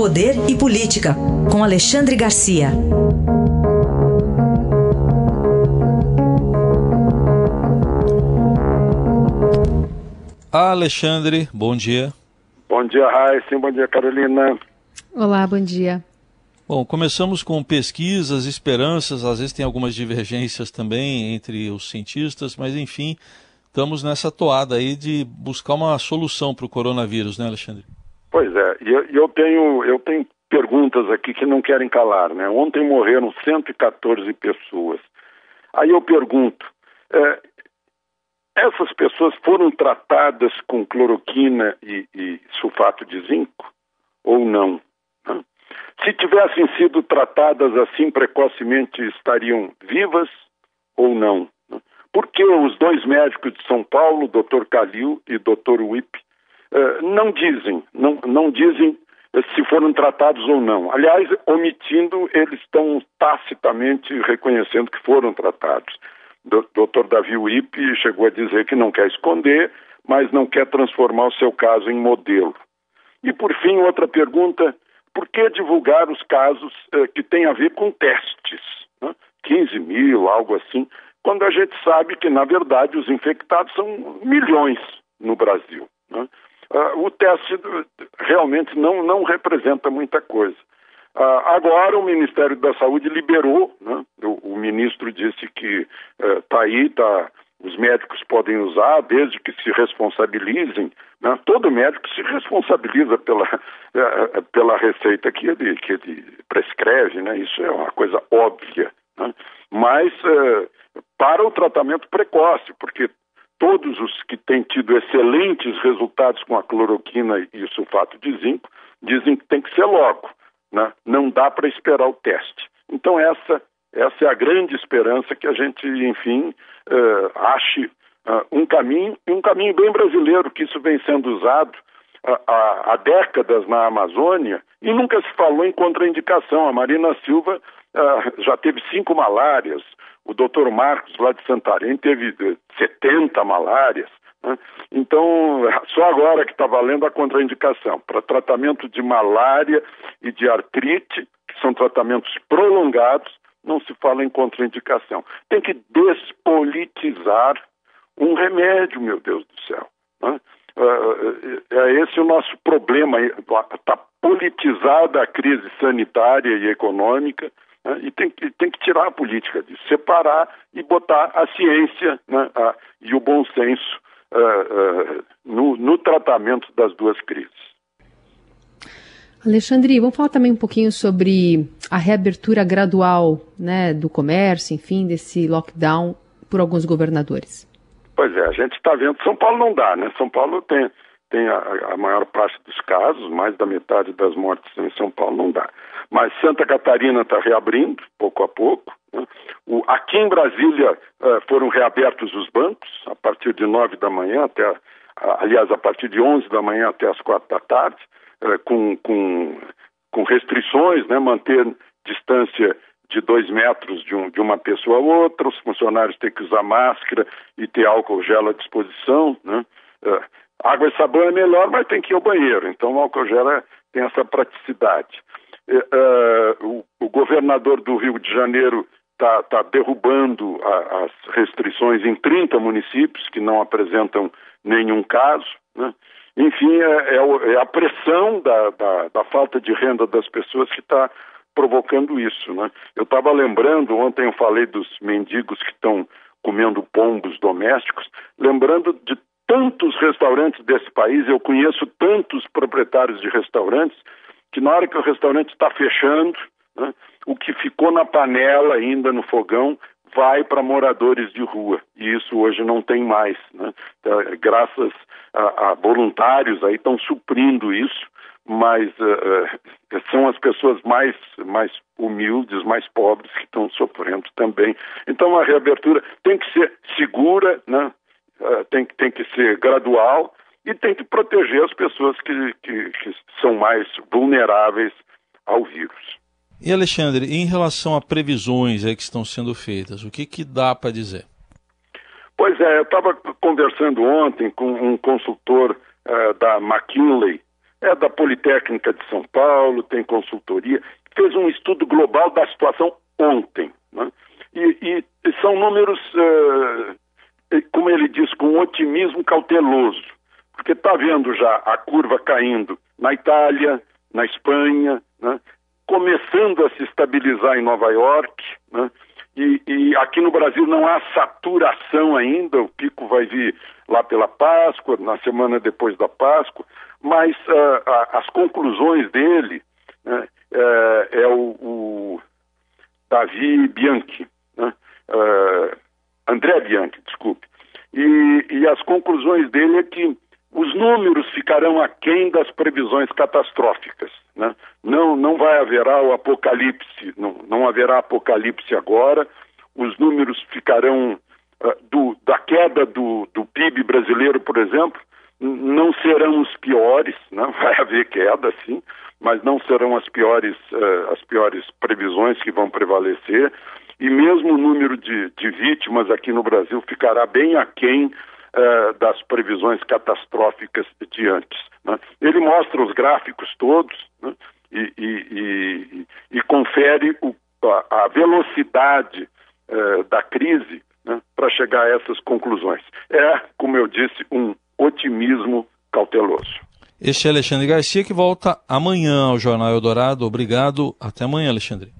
Poder e Política, com Alexandre Garcia. Alexandre, bom dia. Bom dia, Raíssa. Bom dia, Carolina. Olá, bom dia. Bom, começamos com pesquisas, esperanças, às vezes tem algumas divergências também entre os cientistas, mas enfim, estamos nessa toada aí de buscar uma solução para o coronavírus, né, Alexandre? Pois é, e eu, eu, tenho, eu tenho perguntas aqui que não querem calar, né? Ontem morreram 114 pessoas. Aí eu pergunto, é, essas pessoas foram tratadas com cloroquina e, e sulfato de zinco ou não? Se tivessem sido tratadas assim precocemente, estariam vivas ou não? Né? Porque os dois médicos de São Paulo, Dr. Calil e Dr. Wip, eh, não dizem, não, não dizem se foram tratados ou não. Aliás, omitindo, eles estão tacitamente reconhecendo que foram tratados. Dr. Davi Wip chegou a dizer que não quer esconder, mas não quer transformar o seu caso em modelo. E, por fim, outra pergunta: por que divulgar os casos eh, que têm a ver com testes? Né? 15 mil, algo assim, quando a gente sabe que, na verdade, os infectados são milhões no Brasil. Né? Uh, o teste realmente não, não representa muita coisa. Uh, agora o Ministério da Saúde liberou, né? o, o, ministro disse que está uh, aí, tá, os médicos podem usar desde que se responsabilizem. Né? Todo médico se responsabiliza pela, uh, pela receita que ele, que ele prescreve, né? isso é uma coisa óbvia. Né? Mas para o tratamento precoce, porque todos os que têm tido excelentes resultados com a cloroquina e o sulfato de zinco dizem que tem que ser logo, né? não dá para esperar o teste. Então essa, essa é a grande esperança que a gente, enfim, uh, ache uh, um caminho, e um caminho bem brasileiro, que isso vem sendo usado há, há décadas na Amazônia e nunca se falou em contraindicação. A Marina Silva uh, já teve cinco malárias, o doutor Marcos, lá de Santarém, teve 70 malárias. Né? Então, só agora que está valendo a contraindicação para tratamento de malária e de artrite, que são tratamentos prolongados, não se fala em contraindicação. Tem que despolitizar um remédio, meu Deus do céu. Né? É, é esse o nosso problema. Está politizada a crise sanitária e econômica, né? E tem que, tem que tirar a política disso, separar e botar a ciência né, a, e o bom senso uh, uh, no, no tratamento das duas crises. Alexandre, vamos falar também um pouquinho sobre a reabertura gradual né, do comércio, enfim, desse lockdown por alguns governadores. Pois é, a gente está vendo. São Paulo não dá, né? São Paulo tem, tem a, a, maior parte dos casos, mais da metade das mortes em São Paulo não dá. Mas Santa Catarina está reabrindo, pouco a pouco. Né? O, aqui em Brasília uh, foram reabertos os bancos, a partir de nove da manhã até, uh, aliás, a partir de onze da manhã até as quatro da tarde, uh, com, com, com restrições, né? manter distância de dois metros de, um, de, uma pessoa a outra, os funcionários têm que usar máscara e ter álcool gel à disposição. Né? Uh, água e sabão é melhor, mas tem que ir ao banheiro, então o álcool gel é, tem essa praticidade. Uh, o, o, governador do Rio de Janeiro está tá derrubando a, as restrições em 30 municípios que não apresentam nenhum caso. Né? Enfim, é, é, é, a pressão da, da, da, falta de renda das pessoas que está provocando isso. Né? Eu estava lembrando, ontem eu falei dos mendigos que estão comendo pombos domésticos, lembrando de tantos restaurantes desse país, eu conheço tantos proprietários de restaurantes que na hora que o restaurante está fechando, né, o que ficou na panela ainda no fogão vai para moradores de rua e isso hoje não tem mais, né? Então, graças a, a, voluntários aí estão suprindo isso, mas uh, são as pessoas mais mais humildes, mais pobres que estão sofrendo também. Então a reabertura tem que ser segura, né? Uh, tem, tem que ser gradual e tem que proteger as pessoas que, que, que são mais vulneráveis ao vírus. E Alexandre, em relação a previsões que estão sendo feitas, o que, que dá para dizer? Pois é, eu estava conversando ontem com um consultor uh, da McKinley é da Politécnica de São Paulo, tem consultoria, fez um estudo global da situação ontem. Né? E, e, são números, uh, como ele diz, com otimismo cauteloso, porque está vendo já a curva caindo na Itália, na Espanha, né? começando a se estabilizar em Nova York, né? e, e, aqui no Brasil não há saturação ainda, o pico vai vir lá pela Páscoa, na semana depois da Páscoa, mas uh, as conclusões dele né, é, é o, o, Davi Bianchi, uh, André Bianchi, desculpe, e, e as conclusões dele é que os números ficarão aquém das previsões catastróficas. Né? Não, não vai haverá o apocalipse, não, não haverá apocalipse agora, os números ficarão uh, do, da queda do, do PIB brasileiro, por exemplo, não serão os piores, né? vai haver queda sim, mas não serão as piores, uh, as piores previsões que vão prevalecer, e mesmo o número de, de vítimas aqui no Brasil ficará bem aquém uh, das previsões catastróficas de antes. Né? Ele mostra os gráficos todos né? e, e, e, e, confere o, a, a, velocidade uh, da crise né? para chegar a essas conclusões. É, como eu disse, um otimismo cauteloso. Este é Alexandre Garcia que volta amanhã ao Jornal Eldorado. Obrigado. Até amanhã, Alexandre.